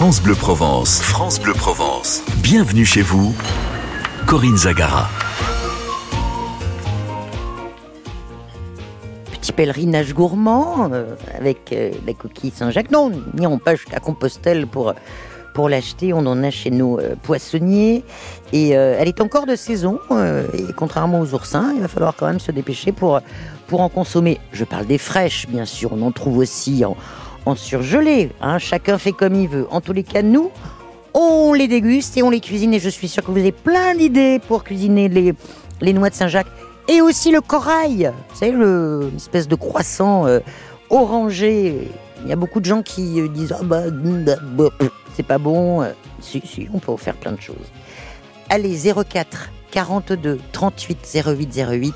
France Bleu Provence. France Bleu Provence. Bienvenue chez vous, Corinne Zagara. Petit pèlerinage gourmand euh, avec euh, la coquille Saint-Jacques. Non, n'irons pas jusqu'à Compostelle pour, pour l'acheter. On en a chez nos euh, poissonniers. Et elle est encore de saison. et contrairement aux oursins, il va falloir quand même se dépêcher pour, pour en consommer. Je parle des fraîches, bien sûr. On en trouve aussi en, en surgelé. hein. Chacun fait comme il veut. En tous les cas, nous, on les déguste et on les cuisine. Et je suis sûre que vous avez plein d'idées pour cuisiner les, noix de Saint-Jacques. Et aussi le corail. Vous savez, le, une espèce de croissant euh, orangé. Il y a beaucoup de gens qui euh, disent Ah bah, mm, c'est pas bon. Euh, Si, si, on peut faire plein de choses. Allez, 04 42 38 08 08.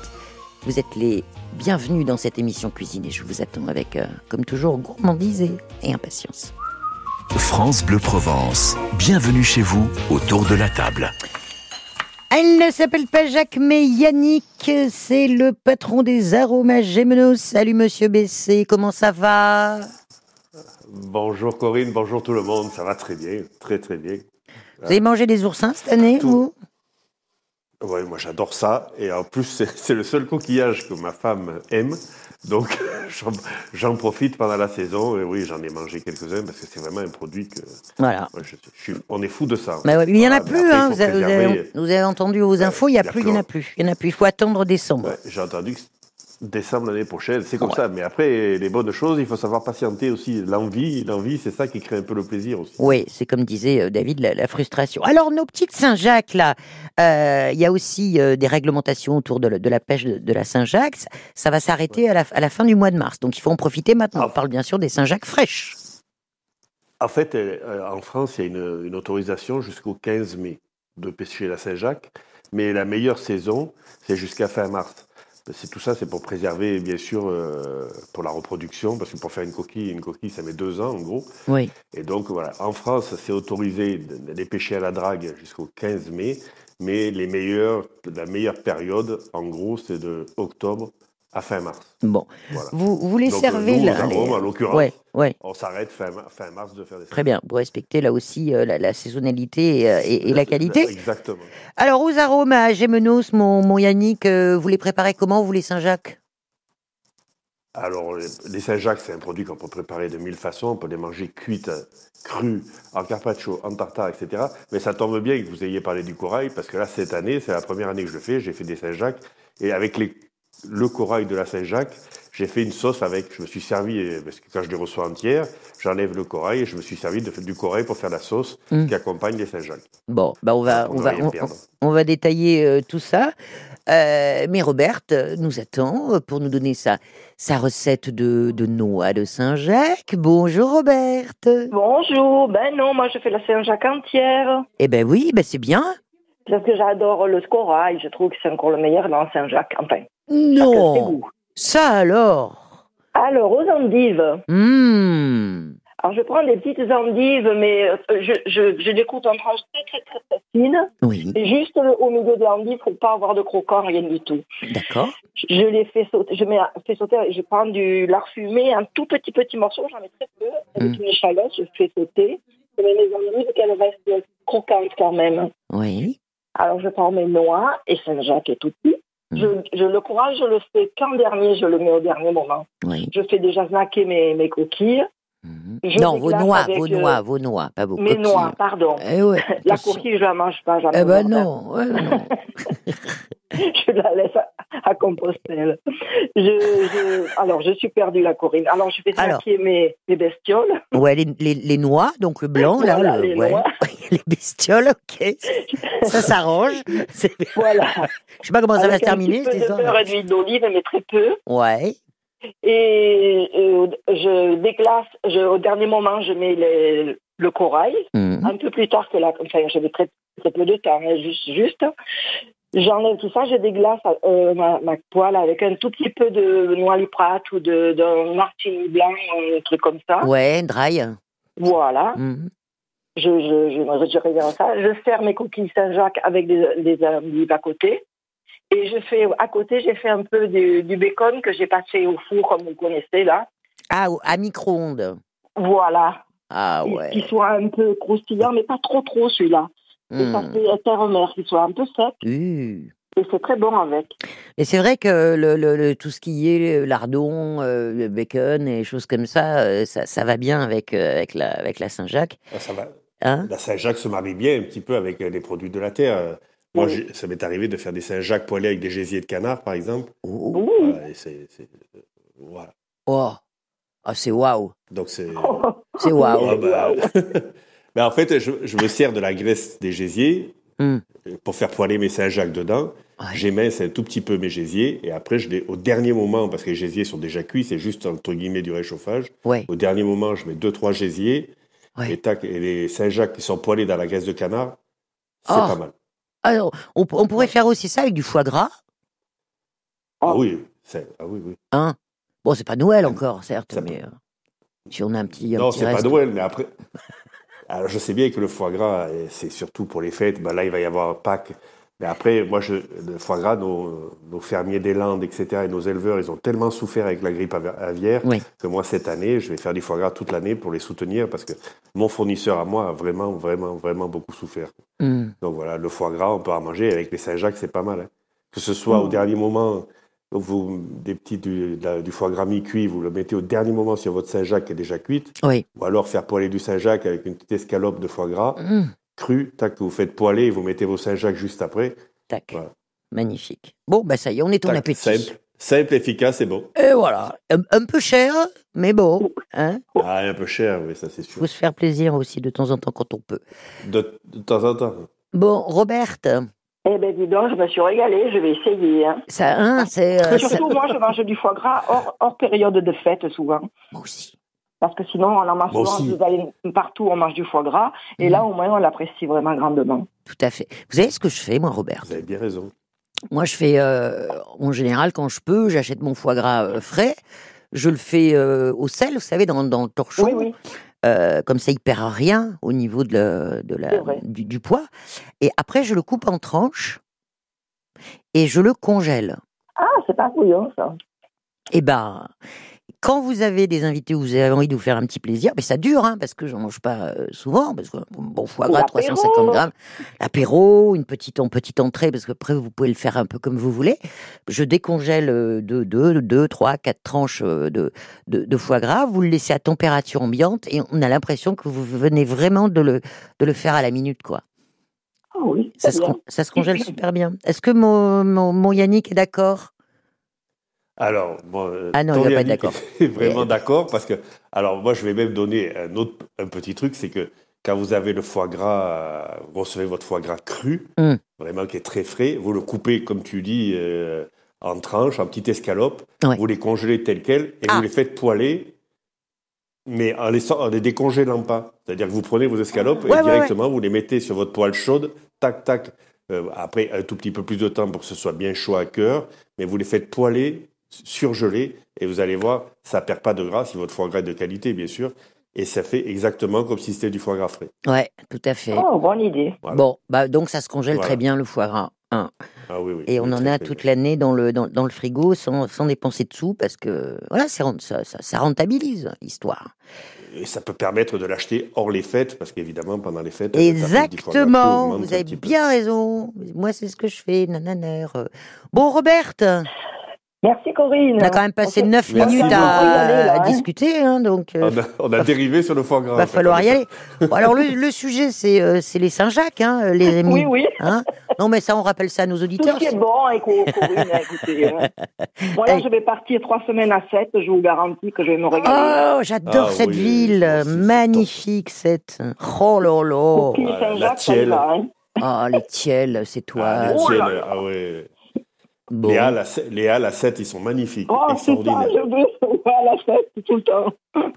Vous êtes les bienvenus dans cette émission cuisine et je vous attends avec, euh, comme toujours, gourmandise et, et impatience. France Bleu Provence. Bienvenue chez vous, autour de la table. Elle ne s'appelle pas Jacques, mais Yannick. C'est le patron des aromas Gémenos. Salut, monsieur Bessé. Comment ça va? Bonjour Corinne, bonjour tout le monde, ça va très bien, très très bien. Vous avez mangé des oursins cette année, Tout. vous? Ouais, moi j'adore ça, et en plus c'est le seul coquillage que ma femme aime, donc j'en- profite pendant la saison, et oui j'en ai mangé quelques-uns parce que c'est vraiment un produit que Voilà. ouais, je- je suis- on est fou de ça. Bah ouais, mais il n'y en a plus, hein. vous, avez, vous entendu aux infos, il n'y a il y a plus, il n'y en a plus. Il y en a plus, il faut attendre décembre. J'ai entendu que décembre l'année prochaine, c'est comme Ouais. ça, mais après les bonnes choses, il faut savoir patienter aussi, l'envie, l'envie c'est ça qui crée un peu le plaisir aussi. Oui, c'est comme disait euh, David, la, la frustration. Alors, nos petites Saint-Jacques, là, euh, il y a aussi euh, des réglementations autour de, la- de la pêche de, de la Saint-Jacques. Ça, ça va s'arrêter à la, à la fin du mois de mars. Donc, il faut en profiter maintenant. Ah. On parle bien sûr des Saint-Jacques fraîches. En fait, en France, il y a une, une autorisation jusqu'au 15 mai de pêcher la Saint-Jacques, mais la meilleure saison, c'est jusqu'à fin mars. C'est tout ça, c'est pour préserver, bien sûr, euh, pour la reproduction, parce que pour faire une coquille, une coquille, ça met deux ans en gros. Oui. Et donc voilà, en France, c'est autorisé les pêcher à la drague jusqu'au 15 mai, mais les meilleurs, la meilleure période, en gros, c'est de octobre à fin mars. Bon. Voilà. Vous, vous les Donc, servez, nous, là les- en l'occurrence, Ouais, ouais. on s'arrête fin, fin mars de faire des Très bien. Vous respectez là aussi euh, la, la saisonnalité et, euh, et- et la qualité. Exactement. Alors, aux arômes à Gémenos, mon, mon Yannick, euh, vous les préparez comment, vous, les Saint-Jacques? Alors, les les Saint-Jacques, c'est un produit qu'on peut préparer de mille façons. On peut les manger cuites, crues, en carpaccio, en tartare, etc. Mais ça tombe bien que vous ayez parlé du corail, parce que là, cette année, c'est la première année que je le fais. J'ai fait des Saint-Jacques. Et avec les, le corail de la Saint-Jacques, j'ai fait une sauce avec. Je me suis servi, parce que quand je les reçois entières, j'enlève le corail et je me suis servi de, du corail pour faire la sauce Mm. qui accompagne les Saint-Jacques. Bon, bah on va, On va, on, va détailler euh, tout ça. Euh, mais Robert nous attend euh, pour nous donner sa, sa recette de, de noix de Saint-Jacques. Bonjour Robert. Bonjour, ben non, moi je fais la Saint-Jacques entière. Eh ben oui, ben c'est bien. Parce que j'adore le corail, je trouve que c'est encore le meilleur dans Saint-Jacques. Enfin, Non, ça alors? Alors, aux endives. Hmm. Alors, je prends des petites endives, mais euh, je, je, je les coupe en tranches très, très, très, très fines. Oui, juste le- au milieu de l'endive, faut pas avoir de croquant, rien du tout. d'accord. Je les fais sauter, je mets, fais sauter, je prends du lard fumé, un tout petit, petit morceau, j'en mets très peu, avec Mm. une échalote, je fais sauter. Je mets mes endives qu'elles restent croquantes quand même. Oui. Alors, je prends mes noix, et Saint-Jacques est tout petit. Mm. Je, je, le courage, je le fais qu'en dernier, je le mets au dernier moment. Oui. Je fais déjà snacker mes, mes coquilles. Mhm. Je Non, vos noix, vos euh, noa, vos noix, pas vos Mes coquilles. noix, pardon. Eh ouais, La coquille, je la mange pas, Eh ben horreur. non, ouais, non. je la laisse à, Compostelle. Je, je, alors, je suis perdue, la Corinne. Alors, je Alors. snacker mes, mes bestioles. Ouais, les, les, les noix, donc le blanc, là, Voilà, le- les ouais. noix. les bestioles, ok. Ça s'arrange. Voilà. Je sais pas comment ça va Avec se terminer, un petit peu de beurre et d'huile d'olive, mais très peu. Ouais. Et, euh, je déglace, je, au dernier moment, je mets les- le corail. Mhm. un peu plus tard que la. Enfin, j'avais très, très peu de temps, hein, juste. juste. J'enlève tout ça, je déglace euh, ma, ma poêle avec un tout petit peu de noix liprate ou de, de martini blanc, un truc comme ça. Ouais, dry. Voilà. Mhm. Je, je, je, je regarde ça. Je sers mes coquilles Saint-Jacques avec des, des à côté. Et je fais, à côté, j'ai fait un peu du, du bacon que j'ai passé au four, comme vous connaissez là. Ah, à micro-ondes. Voilà. Ah ouais. Qu'il soit un peu croustillant, mais pas trop trop celui-là. Et ça fait terre-mer, qu'il soit un peu sec. Et c'est très bon avec. Et c'est vrai que le, le- le- tout ce qui est lardon, euh, le bacon et choses comme ça, euh, ça, ça va bien avec, euh, avec, la, avec la Saint-Jacques. Ah, Ça va. Hein? La Saint-Jacques se marie bien un petit peu avec les produits de la terre. Moi, Oui. ça m'est arrivé de faire des Saint-Jacques poêlés avec des gésiers de canard, par exemple. Oh. Ouh. Voilà, et c'est- c'est- euh, voilà. Oh. Ah, c'est waouh. Donc c'est. C'est waouh. Ah, bah, Mais en fait, je, je me sers de la graisse des gésiers Hmm. pour faire poêler mes Saint-Jacques dedans. Ouais. J'émince un tout petit peu mes gésiers et après, je les, au dernier moment, parce que les gésiers sont déjà cuits, c'est juste entre guillemets du réchauffage. Ouais. Au dernier moment, je mets deux, trois gésiers Ouais. et, tac, et les Saint-Jacques qui sont poêlés dans la graisse de canard, c'est Oh. pas mal. Alors, on, on pourrait faire aussi ça avec du foie gras? Ah oui, c'est- ah oui, oui. Hein? Bon, c'est pas Noël encore, certes, Ça mais euh, si on a un petit. un Non, c'est pas Noël, mais après. Alors, je sais bien que le foie gras, euh, c'est surtout pour les fêtes. Ben, là, il va y avoir Pâques. Mais après, moi, je, le foie gras, nos, nos fermiers des Landes, etc., et nos éleveurs, ils ont tellement souffert avec la grippe avi- aviaire Oui. que moi, cette année, je vais faire du foie gras toute l'année pour les soutenir parce que mon fournisseur à moi a vraiment, vraiment, vraiment beaucoup souffert. Hmm. Donc voilà, le foie gras, on peut en manger. Avec les Saint-Jacques, c'est pas mal. hein. Que ce soit au Mm. dernier moment, vous, des petits du, de la- du foie gras mi-cuit, vous le mettez au dernier moment sur votre Saint-Jacques qui est déjà cuite. Oui. Ou alors faire poêler du Saint-Jacques avec une petite escalope de foie gras Hmm. cru, tac, que vous faites poêler et vous mettez vos Saint-Jacques juste après. Tac. Voilà. Magnifique. Bon, bah ça y est, on est ton appétit. Simple, simple, efficace et bon. Et voilà. Un, un peu cher, mais bon. Hein Ah, un peu cher, oui, ça c'est sûr. faut se faire plaisir aussi de temps en temps quand on peut. De, de temps en temps. Bon, Roberte, Eh ben dis donc, je me suis régalée, je vais essayer. Hein. ça, hein, c'est. euh, ça- surtout, moi, je mange du foie gras hors, hors période de fête, souvent. Moi aussi. Parce que sinon, on en mange Moi souvent, aussi. vous allez partout, on mange du foie gras. Et Mhm. là, au moins, on l'apprécie vraiment grandement. Tout à fait. Vous savez ce que je fais, moi, Roberte Vous avez bien raison. Moi, je fais, euh, en général, quand je peux, j'achète mon foie gras euh, frais. Je le fais euh, au sel, vous savez, dans, dans le torchon. Oui, oui. Euh, comme ça, il perd rien au niveau de de la- du, du poids. Et après, je le coupe en tranches et je le congèle. Ah, c'est pas bouillon, ça. Et ben, quand vous avez des invités où vous avez envie de vous faire un petit plaisir, mais ça dure, hein, parce que j'en mange pas euh, souvent, parce que bon foie gras, L'apéro. 350 grammes, l'apéro, une petite, en petite entrée, parce que après vous pouvez le faire un peu comme vous voulez. Je décongèle euh, deux, deux, deux, trois, quatre tranches euh, de, de, de foie gras, vous le laissez à température ambiante et on a l'impression que vous venez vraiment de le, de le faire à la minute, quoi. Ah oui, Ça se, ça congèle super bien. Est-ce que mon, mon, mon Yannick est d'accord? Alors, bon, euh, Ah non, il va pas être d'accord. vraiment d'accord parce que, alors moi, je vais même donner un autre, un petit truc, c'est que quand vous avez le foie gras, euh, vous recevez votre foie gras cru, Mm. vraiment qui est très frais, vous le coupez, comme tu dis, euh, en tranches, en petites escalopes, Ouais. vous les congelez tels quels et Ah. vous les faites poêler, mais en les, en les décongélant pas. C'est-à-dire que vous prenez vos escalopes Ouais, ouais, et directement vous les mettez sur votre poêle chaude, tac, tac. Euh, après, un tout petit peu plus de temps pour que ce soit bien chaud à cœur, mais vous les faites poêler, surgeler, et vous allez voir, ça perd pas de gras si votre foie gras est de qualité, bien sûr, et ça fait exactement comme si c'était du foie gras frais. Ouais, tout à fait. Oh, bonne idée. Voilà. Bon, bah donc ça se congèle Voilà. très bien le foie gras. hein. Ah oui, oui. Et on oui, en a toute l'année dans le, dans, dans le frigo sans, sans dépenser de sous parce que voilà, ça, ça, ça rentabilise l'histoire. Et ça peut permettre de l'acheter hors les fêtes, parce qu'évidemment, pendant les fêtes, Exactement, vous avez peu. bien raison. Moi, c'est ce que je fais, nananer. Bon, Roberte, Merci, Corinne. on a quand même passé s'est- 9 Merci minutes à, hein. discuter, hein, donc euh, On a, on a dérivé sur le foie gras. en va fait. falloir y aller. Bon, alors, le, le sujet, c'est euh, c'est les Saint-Jacques, hein, les amis. Oui, oui. Hein non, mais ça, on rappelle ça à nos Tout auditeurs. ce qui est bon, Co- Corinne, écoutez. hein. Moi, là, Hey. je vais partir trois semaines à 7. Je vous garantis que je vais me régaler. Oh, j'adore Ah cette oui, ville, magnifique cette. Oh là là. Puis Ah, la Saint-Jacques, ça y tielle. va. Hein. Ah, les tiels, c'est toi. Ah, les Oh là. ah ouais. Bon. Les halles, à sept- les halles à 7, ils sont magnifiques, Oh, c'est ça, extraordinaires. je veux voir la fête tout le temps.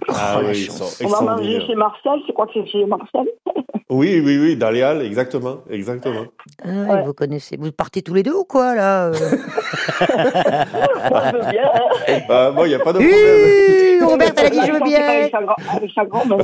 Ah Oh, la oui, ils sont On va manger chez Marcel, je crois que c'est chez Marcel. Oui, oui, oui, dans les halles, exactement, exactement. Ah, Ouais. Vous connaissez. Vous partez tous les deux ou quoi là euh Moi, je veux bien. hein. Ah, moi, il n'y a pas de problème. Robert, elle a dit je veux bien. Avec sa, grand-mère.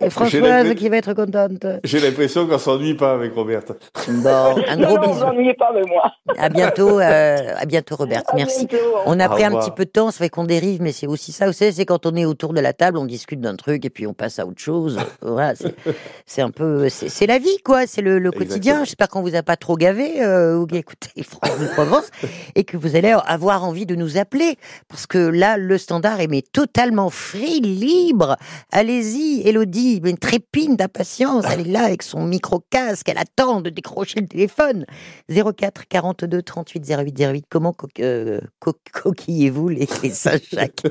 Et Françoise qui va être contente. J'ai l'impression qu'on s'ennuie pas avec Roberta. Bon, un Non, gros non, bisou. ennuyez pas avec moi. À bientôt, euh, à bientôt Robert. Merci. bientôt. On a pris un petit peu de temps, ça fait qu'on dérive, mais c'est aussi ça. Vous savez, c'est quand on est autour de la table, on discute d'un truc et puis on passe à autre chose. Voilà, c'est- un peu, c'est la vie, quoi. C'est le, le quotidien. J'espère qu'on vous a pas trop gavé, euh, ou écoutez Provence, et que vous allez avoir envie de nous appeler, parce que là, le standard est mais totalement free, libre. Allez-y, Elodie, une trépine d'impatience. Elle est là avec son micro casque, elle attend de décrocher le téléphone. 04 42 38 08 08. Comment co- euh, co- coquillez-vous les, les Saint-Jacques?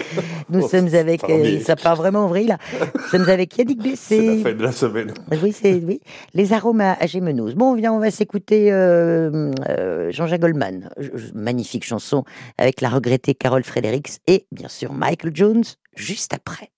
Nous Oh, sommes avec, euh, ça part vraiment en vrille là. Nous sommes avec Yannick C'est la Bessé. fin de la semaine. Oui, c'est oui. Les arômes à, à Gémenos. Bon, viens, on va s'écouter euh, Jean-Jacques Goldman. Magnifique chanson avec la regrettée Carole Fredericks et bien sûr Michael Jones juste après.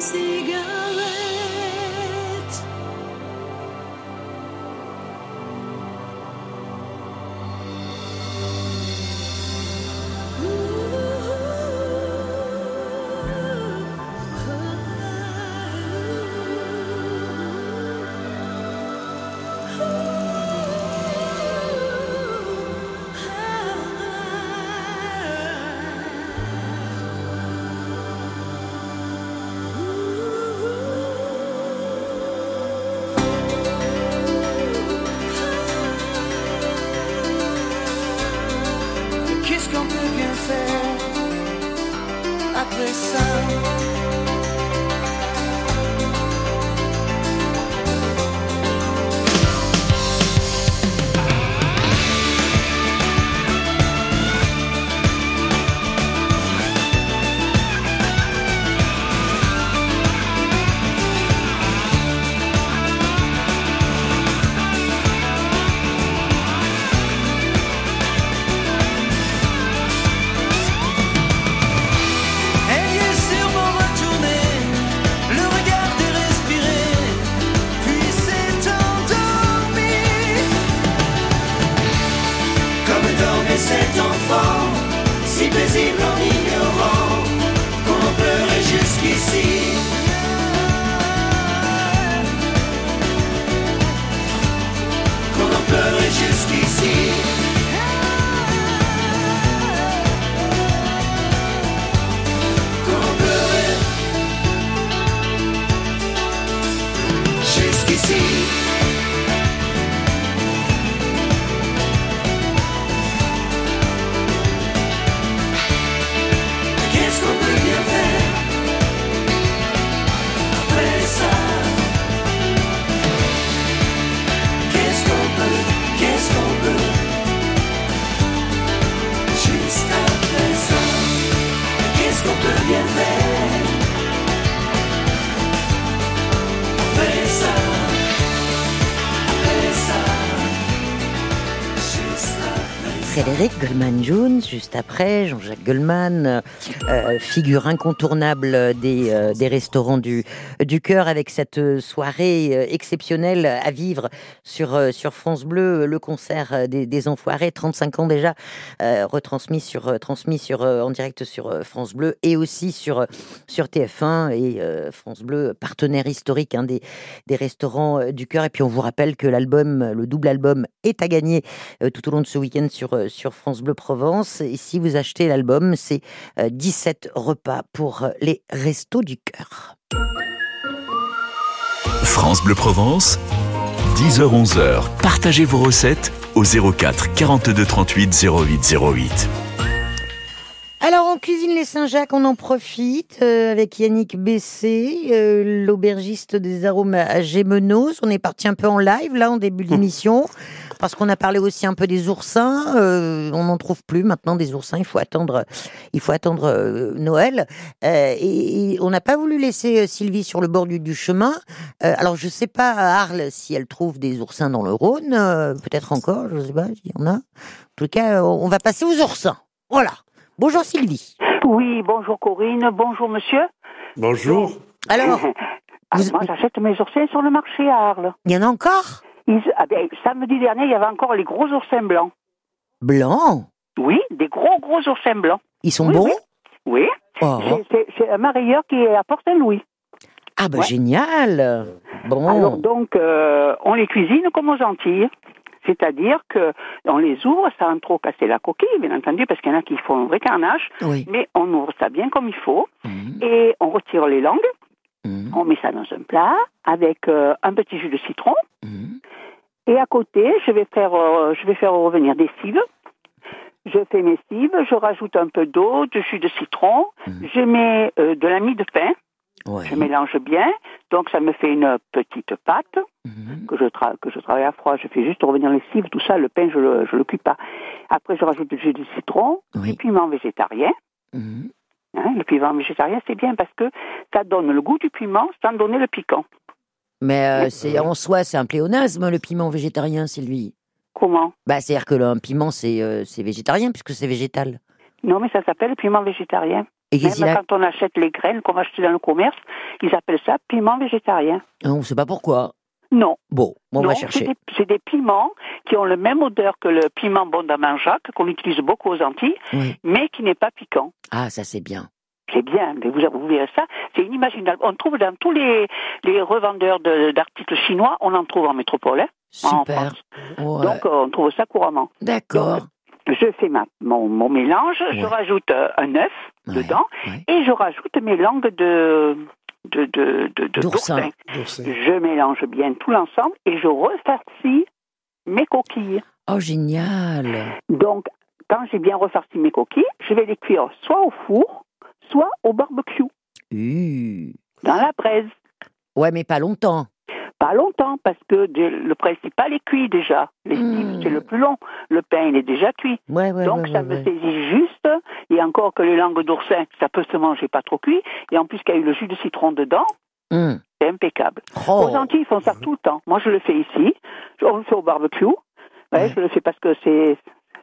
Cigarette. Frédéric Goldman Jones, juste après, Jean-Jacques Goldman, euh, figure incontournable des, euh, des restaurants du, du cœur avec cette soirée euh, exceptionnelle à vivre sur, sur France Bleu, le concert des, Enfoirés, 35 ans déjà, retransmis sur, transmis sur, en direct sur France Bleu et aussi sur, sur TF1 et France Bleu, partenaire historique hein, des, des restaurants du cœur. Et puis on vous rappelle que l'album, le double album, est à gagner tout au long de ce week-end sur, sur France Bleu Provence. Et si vous achetez l'album, c'est euh, 17 repas pour euh, les restos du cœur. France Bleu Provence, 10h-11h. Partagez vos recettes au 04 42 38 08 08. Alors, on cuisine les Saint-Jacques, on en profite euh, avec Yannick Bessé, euh, l'aubergiste des arômes à Gémenos. On est parti un peu en live, là, en début d'émission, parce qu'on a parlé aussi un peu des oursins. Euh, on n'en trouve plus maintenant des oursins. Il faut attendre, il faut attendre euh, Noël. Euh, et, et on n'a pas voulu laisser euh, Sylvie sur le bord du, du chemin. Euh, alors, je sais pas à Arles si elle trouve des oursins dans le Rhône. euh, Peut-être encore, je sais pas s'il y en a. En tout cas, euh, on va passer aux oursins. Voilà. Bonjour Sylvie. Oui, bonjour Corinne, bonjour monsieur. Bonjour. Alors, Ah, vous- moi j'achète mes oursins sur le marché à Arles. il y en a encore? Ils- ah ben, samedi dernier, il y avait encore les gros oursins blancs. Blancs? Oui, des gros gros oursins blancs. Ils sont Oui, bons oui. Oui, Oh. c'est- un qui est à Port-Saint-Louis. Ah bah Ouais. génial Bon. Alors donc, euh, on les cuisine comme aux Antilles. C'est-à-dire que on les ouvre sans trop casser la coquille, bien entendu, parce qu'il y en a qui font un vrai carnage, oui. mais on ouvre ça bien comme il faut, Mhm, et on retire les langues, mhm, on met ça dans un plat avec euh, un petit jus de citron, mhm. Et à côté, je vais faire, euh, je vais faire revenir des cives. Je fais mes cives, je rajoute un peu d'eau, de jus de citron, Mhm. je mets euh, de la mie de pain, Ouais. je mélange bien, donc ça me fait une petite pâte Mhm. que je, que je travaille à froid. Je fais juste revenir les cives, tout ça, le pain, je le, je le cuis pas. Après, je rajoute du jus de citron, Oui. du piment végétarien. Mhm. Hein, le piment végétarien, c'est bien parce que ça donne le goût du piment sans donner le piquant. Mais euh, c'est en soi, c'est un pléonasme, le piment végétarien, Sylvie. Comment? Bah, c'est-à-dire que le- un piment, c'est euh, c'est végétarien, puisque c'est végétal. Non, mais ça s'appelle piment végétarien. Et Même a quand on achète les graines qu'on va acheter dans le commerce, ils appellent ça piment végétarien. On ne sait pas pourquoi. Non. Bon, on non, va c'est chercher. des, c'est des piments qui ont le même odeur que le piment bon d'Amanjac, qu'on utilise beaucoup aux Antilles, Oui. mais qui n'est pas piquant. Ah, ça c'est bien. C'est bien, mais vous, vous verrez ça, c'est inimaginable. On trouve dans tous les, les revendeurs de- d'articles chinois, on en trouve en métropole, hein, en Super. France. Ouais. Donc, euh, on trouve ça couramment. D'accord. Je fais ma, mon, mon mélange, je rajoute euh, un œuf Ouais, dedans, ouais. et je rajoute mes langues de, de, de, de, de- D'oursin. d'oursin. Je mélange bien tout l'ensemble et je refarcis mes coquilles. Oh, génial. Donc, quand j'ai bien refarci mes coquilles, je vais les cuire soit au four, soit au barbecue, Uh. dans la braise. Ouais, mais pas longtemps. Pas longtemps, parce que le principal est cuit déjà. Les Mm. cibes, c'est le plus long. Le pain, il est déjà cuit. Ouais, ouais, Donc, ouais, ça ouais, me ouais. saisit juste. Et encore que les langues d'oursin, ça peut se manger pas trop cuit. Et en plus, qu'il y a eu le jus de citron dedans, Hum. c'est impeccable. Oh. Aux Antilles, ils font ça tout le temps. Moi, je le fais ici. On le fait au barbecue. Ouais, Ouais. Je le fais parce que c'est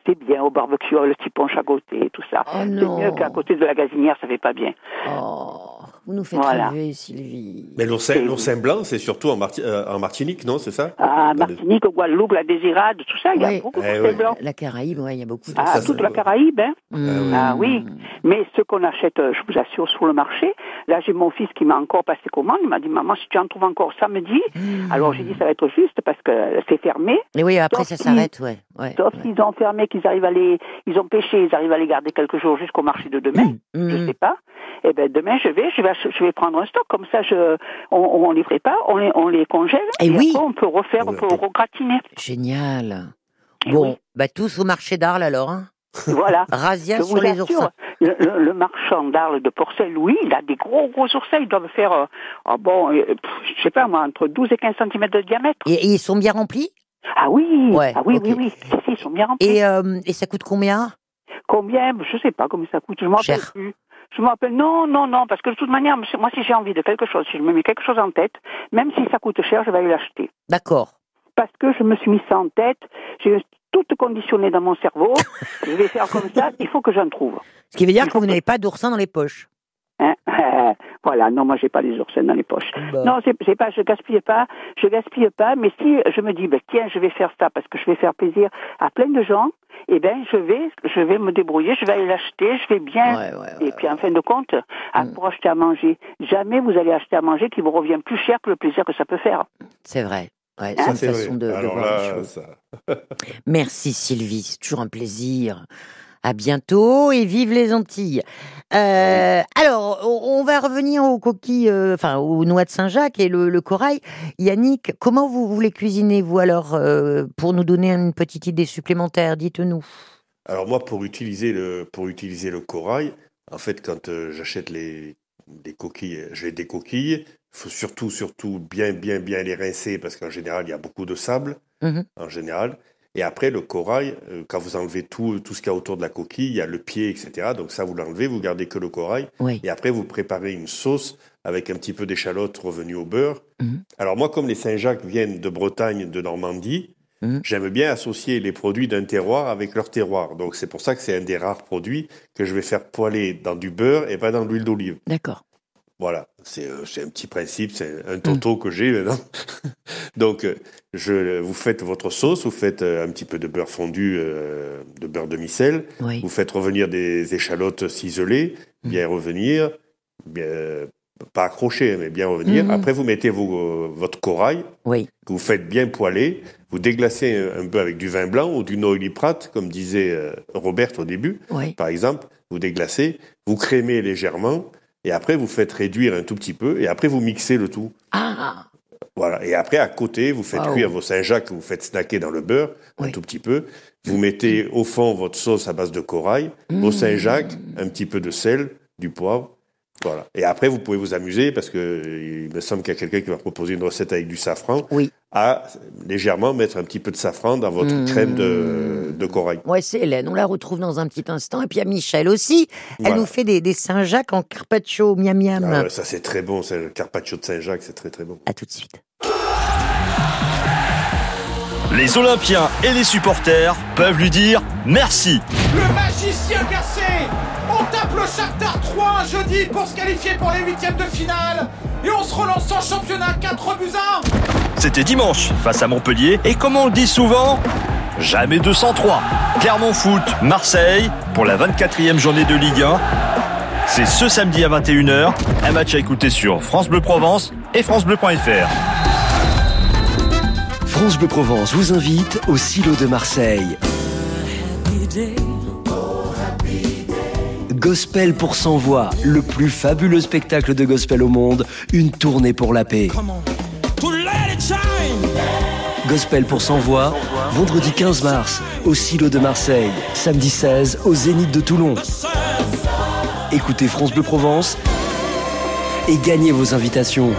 c'est bien au barbecue, le petit punch à côté, tout ça. Oh c'est mieux qu'à côté de la gazinière, ça fait pas bien. Oh, vous nous faites Voilà. rêver, Sylvie. Mais l'oursin, blanc, c'est surtout en, Marti- euh, en Martinique, non C'est ça? Ah, Martinique, Guadeloupe, la Désirade, tout ça, il y a Oui. beaucoup de Eh oui. blancs. La Caraïbe, ouais, il y a beaucoup de Ah, toute la. Caraïbe, hein. Hum. Ah oui. Mais ce qu'on achète, euh, je vous assure, sur le marché, là j'ai mon fils qui m'a encore passé commande, il m'a dit maman si tu en trouves encore samedi, Hum. alors j'ai dit ça va être juste parce que c'est fermé, Mais oui, après ça s'arrête, ouais. Ouais, sauf ouais. s'ils ont fermé, qu'ils arrivent à les, ils ont pêché, ils arrivent à les garder quelques jours jusqu'au marché de demain, Hum. je sais pas. Eh ben demain je vais, je vais, ach- je vais prendre un stock comme ça, je, on, on les prépare, on les, on les congèle Eh oui. après on peut refaire, on peut regratiner. Génial. Eh Bon, oui. bah tous au marché d'Arles alors. Hein. Voilà. Razzia Je sur les assure, oursins. le, le- le marchand d'Arles de Porcel-Louis, il a des gros gros oursins, ils doivent faire, euh, ah bon, euh, pff, je sais pas moi, entre 12 et 15 cm de diamètre. Et, et ils sont bien remplis? Ah oui, Ouais, ah oui, oui, oui, si, si, ils sont bien remplis. et, euh, et ça coûte combien? Combien? Je sais pas combien ça coûte, je m'en rappelle plus. Je me rappelle, non, non, non, parce que de toute manière, moi, si j'ai envie de quelque chose, si je me mets quelque chose en tête, même si ça coûte cher, je vais aller l'acheter. D'accord. Parce que je me suis mis ça en tête, j'ai toutes conditionnées dans mon cerveau. je vais faire comme ça, il faut que j'en trouve. Ce qui veut dire que vous n'avez pas d'oursin dans les poches. Hein voilà, non, moi j'ai pas les oursins dans les poches. Bah. Non, c'est pas, je gaspille pas, je gaspille pas, mais si je me dis, ben, tiens, je vais faire ça parce que je vais faire plaisir à plein de gens, eh ben, je vais, je vais me débrouiller, je vais aller l'acheter, je vais bien. Ouais, ouais, et puis, en fin de compte, à- pour acheter à manger, jamais vous allez acheter à manger qui vous revient plus cher que le plaisir que ça peut faire. C'est vrai. Ouais, Ah, c'est une façon vrai. de, voir les choses. ça- Merci Sylvie, c'est toujours un plaisir. À bientôt et vive les Antilles. Euh, alors, on va revenir aux coquilles, euh, enfin aux noix de Saint-Jacques et le, le corail. Yannick, comment vous, vous les cuisinez vous alors euh, pour nous donner une petite idée supplémentaire Dites-nous. Alors moi, pour utiliser le, pour utiliser le corail, en fait, quand j'achète les, des coquilles, je les décoquille. Il faut surtout, surtout bien, bien, bien les rincer parce qu'en général, il y a beaucoup de sable, Mhm. en général. Et après, le corail, euh, quand vous enlevez tout, tout ce qu'il y a autour de la coquille, il y a le pied, etc. Donc ça, vous l'enlevez, vous gardez que le corail. Oui. Et après, vous préparez une sauce avec un petit peu d'échalote revenue au beurre. Mhm. Alors moi, comme les Saint-Jacques viennent de Bretagne, de Normandie, Mhm. j'aime bien associer les produits d'un terroir avec leur terroir. Donc c'est pour ça que c'est un des rares produits que je vais faire poêler dans du beurre et pas dans de l'huile d'olive. D'accord. Voilà, c'est euh, c'est un petit principe, c'est un toto que j'ai maintenant. Donc, euh, je, vous faites votre sauce, vous faites euh, un petit peu de beurre fondu, euh, de beurre demi-sel, Oui. vous faites revenir des échalotes ciselées, bien revenir, bien, pas accrocher, mais bien revenir. Mhm. Après, vous mettez vos, votre corail, Oui. que vous faites bien poêler, vous déglacez un, peu avec du vin blanc ou du noiliprat, comme disait Robert au début, Oui. par exemple, vous déglacez, vous crémez légèrement, et après vous faites réduire un tout petit peu, et après vous mixez le tout. Ah. Voilà. Et après, à côté, vous faites cuire vos Saint-Jacques que vous faites snacker dans le beurre, un tout petit peu. Vous mettez au fond votre sauce à base de corail, vos Mmh. Saint-Jacques, un petit peu de sel, du poivre. Voilà. Et après, vous pouvez vous amuser parce que il me semble qu'il y a quelqu'un qui va proposer une recette avec du safran. Oui. À légèrement mettre un petit peu de safran dans votre Mmh. crème de, de corail. Ouais, c'est Hélène. On la retrouve dans un petit instant. Et puis il y a Michel aussi. Elle Voilà. nous fait des, des Saint-Jacques en carpaccio, miam miam. Ah ça, c'est très bon. C'est le carpaccio de Saint-Jacques, c'est très très bon. À tout de suite. Les Olympiens et les supporters peuvent lui dire merci. Le magicien cassé le Shakhtar 3 jeudi pour se qualifier pour les huitièmes de finale et on se relance en championnat 4 buts à 1 C'était dimanche face à Montpellier et comme on le dit souvent, jamais 203. Clermont Foot, Marseille pour la 24e journée de Ligue 1. C'est ce samedi à 21h, un match à écouter sur France Bleu Provence et francebleu.fr. France Bleu Provence vous invite au Silo de Marseille. Gospel pour 100 voix, le plus fabuleux spectacle de gospel au monde, une tournée pour la paix. Gospel pour 100 voix, vendredi 15 mars, au Silo de Marseille, samedi 16, au Zénith de Toulon. Écoutez France Bleu Provence et gagnez vos invitations.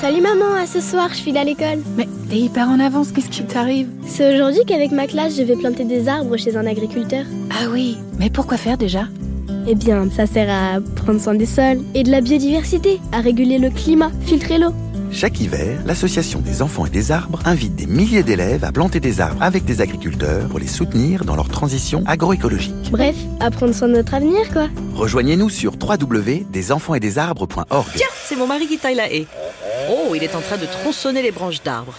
Salut maman, à ce soir, je file à l'école. Mais t'es hyper en avance, qu'est-ce qui t'arrive? C'est aujourd'hui qu'avec ma classe, je vais planter des arbres chez un agriculteur. Ah oui, mais pourquoi faire déjà? Eh bien, ça sert à prendre soin des sols et de la biodiversité, à réguler le climat, filtrer l'eau. Chaque hiver, l'Association des enfants et des arbres invite des milliers d'élèves à planter des arbres avec des agriculteurs pour les soutenir dans leur transition agroécologique. Bref, à prendre soin de notre avenir, quoi. Rejoignez-nous sur www.desenfantsетdesarbres.org. Tiens, c'est mon mari qui taille la haie. Oh, il est en train de tronçonner les branches d'arbres.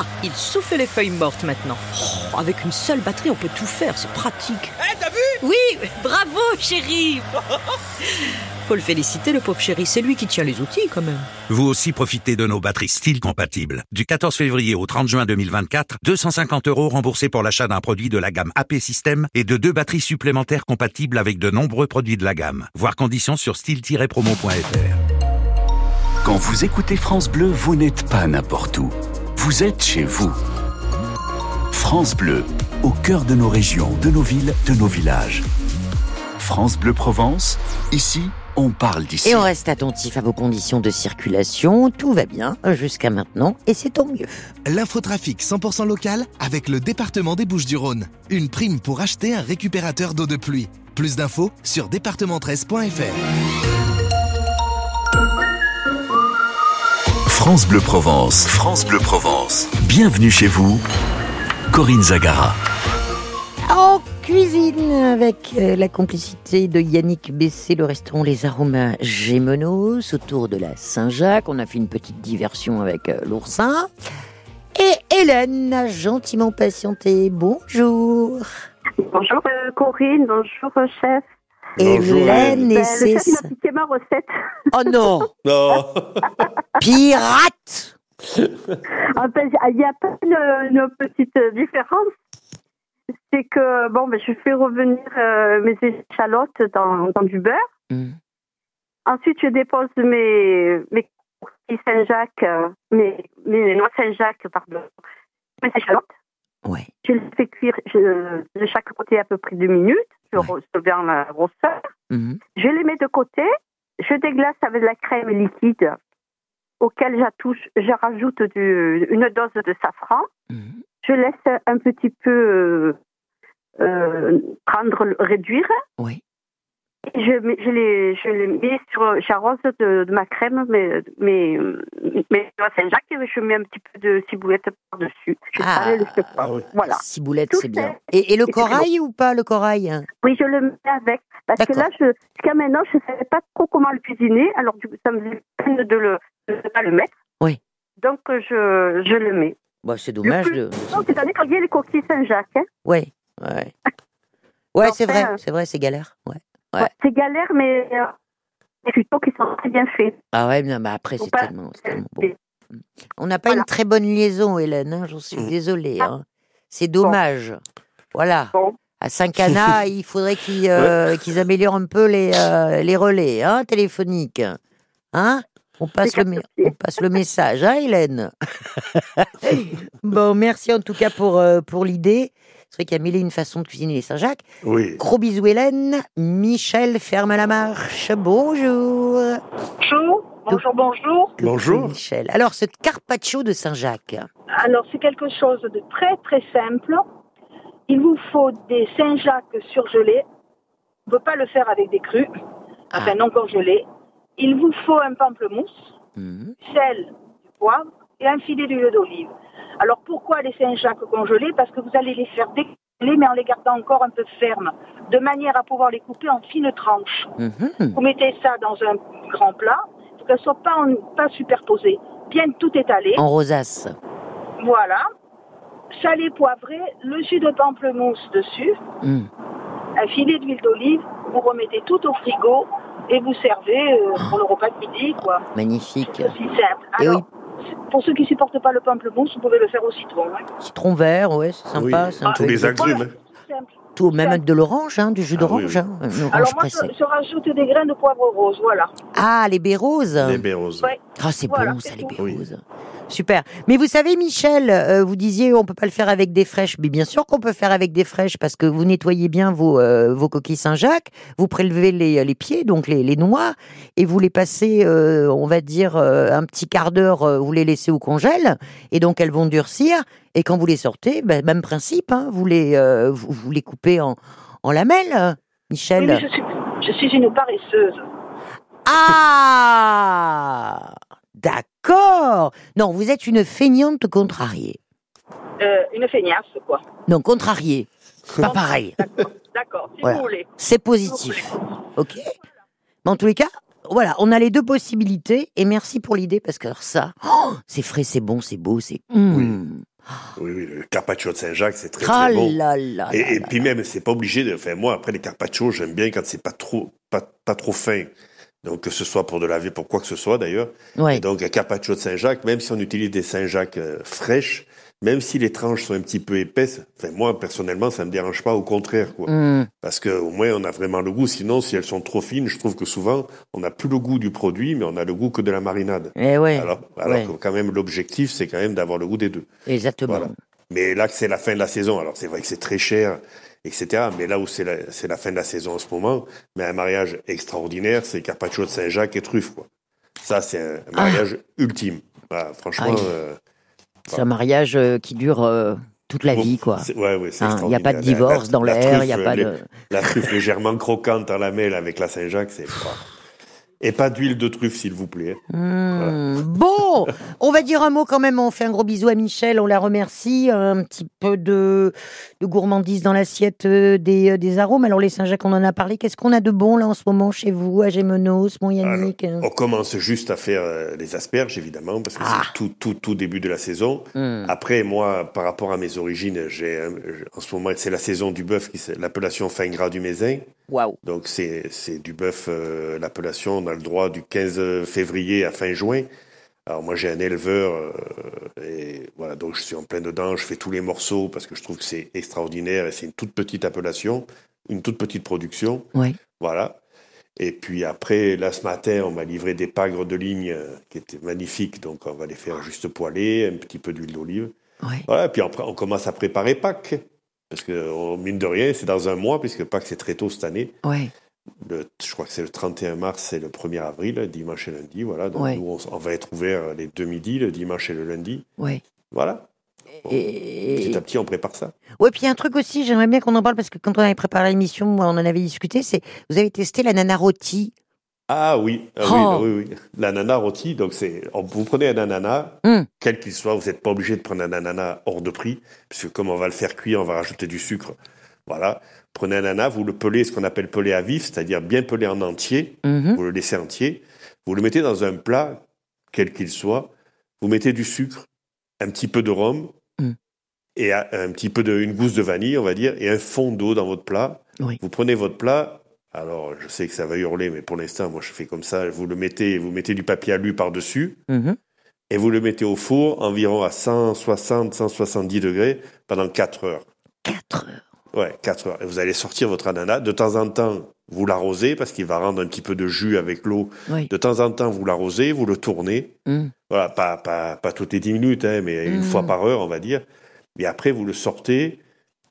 Ah, il souffle les feuilles mortes maintenant. Oh, avec une seule batterie, on peut tout faire, c'est pratique. Eh, t'as vu? Oui, bravo, chéri Faut le féliciter, le pauvre chéri, c'est lui qui tient les outils quand même. Vous aussi profitez de nos batteries style compatibles. Du 14 février au 30 juin 2024, 250 euros remboursés pour l'achat d'un produit de la gamme AP System et de deux batteries supplémentaires compatibles avec de nombreux produits de la gamme. Voir conditions sur style-promo.fr. Quand vous écoutez France Bleu, vous n'êtes pas n'importe où. Vous êtes chez vous. France Bleu, au cœur de nos régions, de nos villes, de nos villages. France Bleu Provence, ici, on parle d'ici. Et on reste attentif à vos conditions de circulation. Tout va bien jusqu'à maintenant et c'est tant mieux. L'infotrafic 100% local avec le département des Bouches-du-Rhône. Une prime pour acheter un récupérateur d'eau de pluie. Plus d'infos sur département13.fr. France Bleu Provence. France Bleu Provence. Bienvenue chez vous, Corinne Zagara. En cuisine, avec euh, la complicité de Yannick Bessé, le restaurant Les Aromas Gémenos, autour de la Saint-Jacques. On a fait une petite diversion avec euh, l'oursin. Et Hélène a gentiment patienté. Bonjour. Bonjour euh, Corinne, bonjour chef. Hélène et Ben, ses... Le chef il m'a piqué ma recette. Oh non Non Pirate En fait, il y a pas une, une petite différence. C'est que, bon, ben, je fais revenir euh, mes échalotes dans, dans du beurre. Mm. Ensuite, je dépose mes, mes Saint-Jacques, euh, mes, mes noix Saint-Jacques, pardon, mes échalotes. Ouais. Je les fais cuire je- de chaque côté à peu près deux minutes. Je re- selon la grosseur. Mhm. Je les mets de côté. Je déglace avec de la crème liquide auquel j'attouche, je rajoute du- une dose de safran. Mhm. Je laisse un petit peu euh, euh, prendre, réduire. Oui. Je, les, je les mets sur, j'arrose de, de ma crème, mes, mes noix Saint-Jacques, et je mets un petit peu de ciboulette par-dessus. Je Ah, le poivre. Voilà. Ciboulette, c'est bien. Et, et le corail ou pas le corail? Oui, je le mets avec. Parce que là, je, jusqu'à maintenant, je ne savais pas trop comment le cuisiner. Alors, du coup, ça me faisait peine de ne de ne pas le mettre. Oui. Donc, je, je le mets. Bah, c'est dommage Le plus- de. Non, c'est à nettoyer les coquilles Saint-Jacques. Hein. Ouais, ouais. Ouais, c'est vrai, euh, c'est vrai, c'est galère. Ouais. Ouais. Ouais, c'est galère, mais euh, les tutos qui sont très bien faits. Ah ouais, mais non, mais après, c'est tellement, tellement bon. On n'a pas une très bonne liaison, Hélène, hein, j'en suis désolée. hein. C'est dommage. Voilà. À Saint-Cana, il faudrait qu'ils euh, qu'ils améliorent un peu les, euh, les relais hein, téléphoniques. Hein? On passe, le, me- on passe le message, hein, Hélène? Bon, merci en tout cas pour, euh, pour l'idée. C'est vrai qu'il y a mille et une façons de cuisiner les Saint-Jacques. Oui. Gros bisous, Hélène. Michel ferme la marche. Bonjour. Bonjour, bonjour, bonjour. Bonjour. Michel. Alors, ce carpaccio de Saint-Jacques. Alors, c'est quelque chose de très, très simple. Il vous faut des Saint-Jacques surgelés. On ne peut pas le faire avec des crus, enfin non congelés. Il vous faut un pamplemousse, sel, du poivre et un filet d'huile d'olive. Alors, pourquoi les Saint-Jacques congelés Parce que vous allez les faire décoller, mais en les gardant encore un peu fermes, de manière à pouvoir les couper en fines tranches. Mhm. Vous mettez ça dans un grand plat, pour qu'elles ne soient pas, en- pas superposées, bien tout étalé. En rosace. Voilà. Salé, poivré, le jus de pamplemousse dessus, Mm. un filet d'huile d'olive, vous remettez tout au frigo et vous servez euh, pour le repas de midi, quoi. Magnifique. C'est aussi simple. Et Alors, pour ceux qui supportent pas le pamplemousse, vous pouvez le faire au citron. hein. Citron vert, ouais, c'est sympa. Oui, c'est un tous peu les agrumes. Simple. Tout, même de l'orange, hein, du jus d'orange. hein, une orange Alors moi, je, je rajoute des graines de poivre rose, voilà. Ah, les baies roses. Les baies roses. Ouais. Ah, c'est Voilà, bon, ça, les baies roses. Super. Mais vous savez, Michel, euh, vous disiez on peut pas le faire avec des fraîches. Mais bien sûr qu'on peut faire avec des fraîches parce que vous nettoyez bien vos, euh, vos coquilles Saint-Jacques, vous prélevez les, les pieds, donc les, les noix, et vous les passez, euh, on va dire, euh, un petit quart d'heure, euh, vous les laissez au congèle, et donc elles vont durcir. Et quand vous les sortez, ben, même principe, hein, vous, les, euh, vous, vous les coupez en, en lamelles, Michel. Oui, mais je suis, je suis une paresseuse. Ah D'accord Non, vous êtes une feignante contrariée. Euh, une feignasse, quoi. Non, contrariée. Pas pareil. D'accord, si Voilà. vous voulez. C'est positif. Ok Mais en tous les cas, voilà, on a les deux possibilités. Et merci pour l'idée, parce que alors ça, oh, c'est frais, c'est bon, c'est beau, c'est... Mmh. Oui, oui, le carpaccio de Saint-Jacques, c'est très, Ah très bon. là là et, là et puis même, c'est pas obligé de. Enfin, moi, après les carpaccios, j'aime bien quand c'est pas trop, pas, pas trop fin. Donc, que ce soit pour de laver, pour quoi que ce soit d'ailleurs. Ouais. Donc, un carpaccio de Saint-Jacques, même si on utilise des Saint-Jacques euh, fraîches, même si les tranches sont un petit peu épaisses, enfin, moi, personnellement, ça me dérange pas, au contraire, quoi. Mm. Parce que, au moins, on a vraiment le goût. Sinon, si elles sont trop fines, je trouve que souvent, on n'a plus le goût du produit, mais on a le goût que de la marinade. Eh ouais. Alors, alors Ouais. que quand même, l'objectif, c'est quand même d'avoir le goût des deux. Exactement. Voilà. Mais là que c'est la fin de la saison, alors c'est vrai que c'est très cher, etc. Mais là où c'est la, c'est la fin de la saison en ce moment, mais un mariage extraordinaire, c'est Carpaccio de Saint-Jacques et truffe, quoi. Ça, c'est un mariage ultime. Voilà, franchement, Ah. euh, C'est un mariage euh, qui dure euh, toute la vie, quoi. ouais, ouais, Hein, Il n'y a pas de. La- divorce la- dans la l'air, il n'y a pas les- de... La truffe légèrement croquante en lamelle avec la Saint-Jacques, c'est... Et pas d'huile de truffe, s'il vous plaît. Hmm, Bon, on va dire un mot quand même. On fait un gros bisou à Michel, on la remercie. Un petit peu de, de gourmandise dans l'assiette euh, des, euh, des arômes. Alors les Saint-Jacques, on en a parlé. Qu'est-ce qu'on a de bon là en ce moment chez vous, à Gémenos, mon Yannick On commence juste à faire euh, les asperges, évidemment, parce que Ah. c'est tout, tout, tout début de la saison. Hmm. Après, moi, par rapport à mes origines, j'ai en ce moment, c'est la saison du bœuf, l'appellation fin gras du Mézin. Donc, c'est c'est du bœuf, euh, l'appellation, on a le droit du 15 février à fin juin. Alors, moi, j'ai un éleveur, euh, et voilà, donc je suis en plein dedans, je fais tous les morceaux parce que je trouve que c'est extraordinaire et c'est une toute petite appellation, une toute petite production. Oui. Voilà. Et puis après, là, ce matin, on m'a livré des pagres de ligne euh, qui étaient magnifiques. Donc, on va les faire juste poêler, un petit peu d'huile d'olive. Voilà. Et puis après, on commence à préparer Pâques. Parce que, on- mine de rien, c'est dans un mois, puisque Pâques, c'est très tôt cette année. Ouais. Le- je crois que c'est le 31 mars et le 1er avril, dimanche et lundi. Voilà. Donc, Ouais. nous, on, va être ouvert les deux midis, le dimanche et le lundi. Ouais. Voilà. Et- Petit à petit, on prépare ça. Ouais, puis il y a un truc aussi, j'aimerais bien qu'on en parle parce que quand on avait préparé l'émission, on en avait discuté. C'est vous avez testé la nana rôti. Ah oui, ah Oh. oui, oui, oui. L'ananas rôti, donc c'est, vous prenez un ananas, Hmm. quel qu'il soit, vous n'êtes pas obligé de prendre un ananas hors de prix, puisque comme on va le faire cuire, on va rajouter du sucre. Voilà. Prenez un ananas, vous le pelez, ce qu'on appelle pelé à vif, c'est-à-dire bien pelé en entier. Mhm. Vous le laissez entier. Vous le mettez dans un plat, quel qu'il soit. Vous mettez du sucre, un petit peu de rhum, Mm. et un un petit peu de, une gousse de vanille, on va dire, et un fond d'eau dans votre plat. Oui. Vous prenez votre plat. Alors, je sais que ça va hurler, mais pour l'instant, moi, je fais comme ça. Vous le mettez, vous mettez du papier alu par-dessus, Mhm. et vous le mettez au four environ à 160, 170 degrés pendant 4 heures. 4 heures. Ouais, 4 heures. Et vous allez sortir votre ananas. De temps en temps, vous l'arrosez parce qu'il va rendre un petit peu de jus avec l'eau. Oui. De temps en temps, vous l'arrosez, vous le tournez. Mm. Voilà, pas, pas, pas toutes les 10 minutes, hein, mais une Mm. fois par heure, on va dire. Et après, vous le sortez,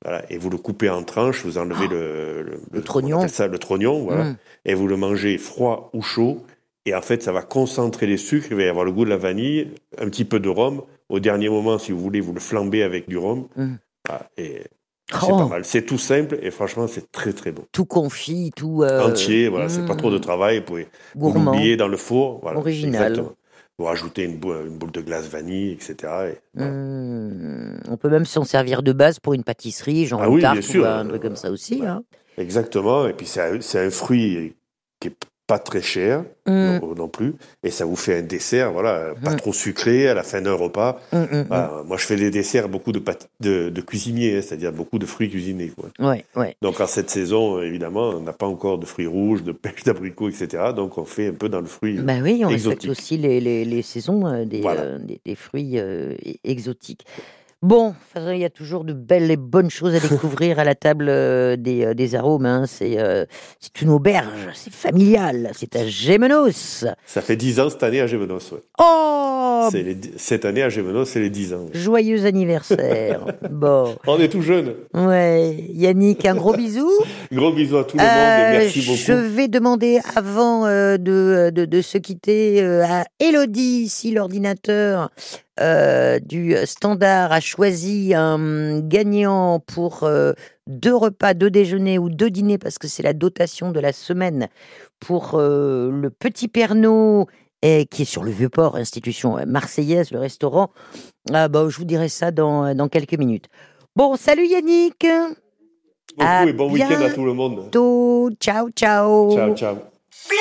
voilà, et vous le coupez en tranches, vous enlevez le, le, le trognon. ça, le trognon, voilà, Mm. et vous le mangez froid ou chaud. Et en fait, ça va concentrer les sucres, il va y avoir le goût de la vanille, un petit peu de rhum. Au dernier moment, si vous voulez, vous le flambez avec du rhum. Mm. Voilà, et c'est Oh. pas mal. C'est tout simple et franchement, c'est très très bon. Tout confit, tout. euh, Entier, voilà, c'est pas mm. trop de travail. Vous pouvez l'oublier dans le four. Voilà, Original. Exactement. Vous rajoutez une boule, une boule de glace vanille, etc. et- Hmm, On peut même s'en servir de base pour une pâtisserie, genre Ah une oui, tarte ou un truc comme ça aussi. hein. Exactement. Et puis, c'est un, c'est un fruit qui est pas très cher Mm. non, non plus. Et ça vous fait un dessert, voilà, pas trop sucré à la fin d'un repas. Mm, mm, Voilà, Moi, je fais des desserts beaucoup de, de, de cuisiniers, hein, c'est-à-dire beaucoup de fruits cuisinés. Quoi. Ouais, ouais. Donc, en cette saison, évidemment, on n'a pas encore de fruits rouges, de pêche d'abricots, etc. Donc, on fait un peu dans le fruit Bah oui, on respecte exotique. aussi les, les, les saisons euh, des, Voilà. euh, des, des fruits euh, e- exotiques. Bon, il y a toujours de belles et bonnes choses à découvrir à la table euh, des, euh, des arômes. hein. C'est euh, c'est une auberge, c'est familial, c'est à Gémenos. Ça fait 10 ans cette année à Gémenos. Ouais. Oh, les cette année à Gémenos, c'est les 10 ans. joyeux anniversaire. bon, On est tout jeune. ouais, Yannick, un gros bisou. Gros bisous à tout le monde Euh, et merci beaucoup. Je vais demander avant euh, de, de, de se quitter à Elodie si l'ordinateur euh, du standard a choisi un gagnant pour euh, deux repas, deux déjeuners ou deux dîners parce que c'est la dotation de la semaine pour euh, le Petit Pernod et qui est sur le Vieux-Port, institution marseillaise, le restaurant. Ah bah, je vous dirai ça dans, dans quelques minutes. Bon, salut Yannick. À et bon week-end à tout le monde. Ciao, ciao. Ciao, ciao. Bleu.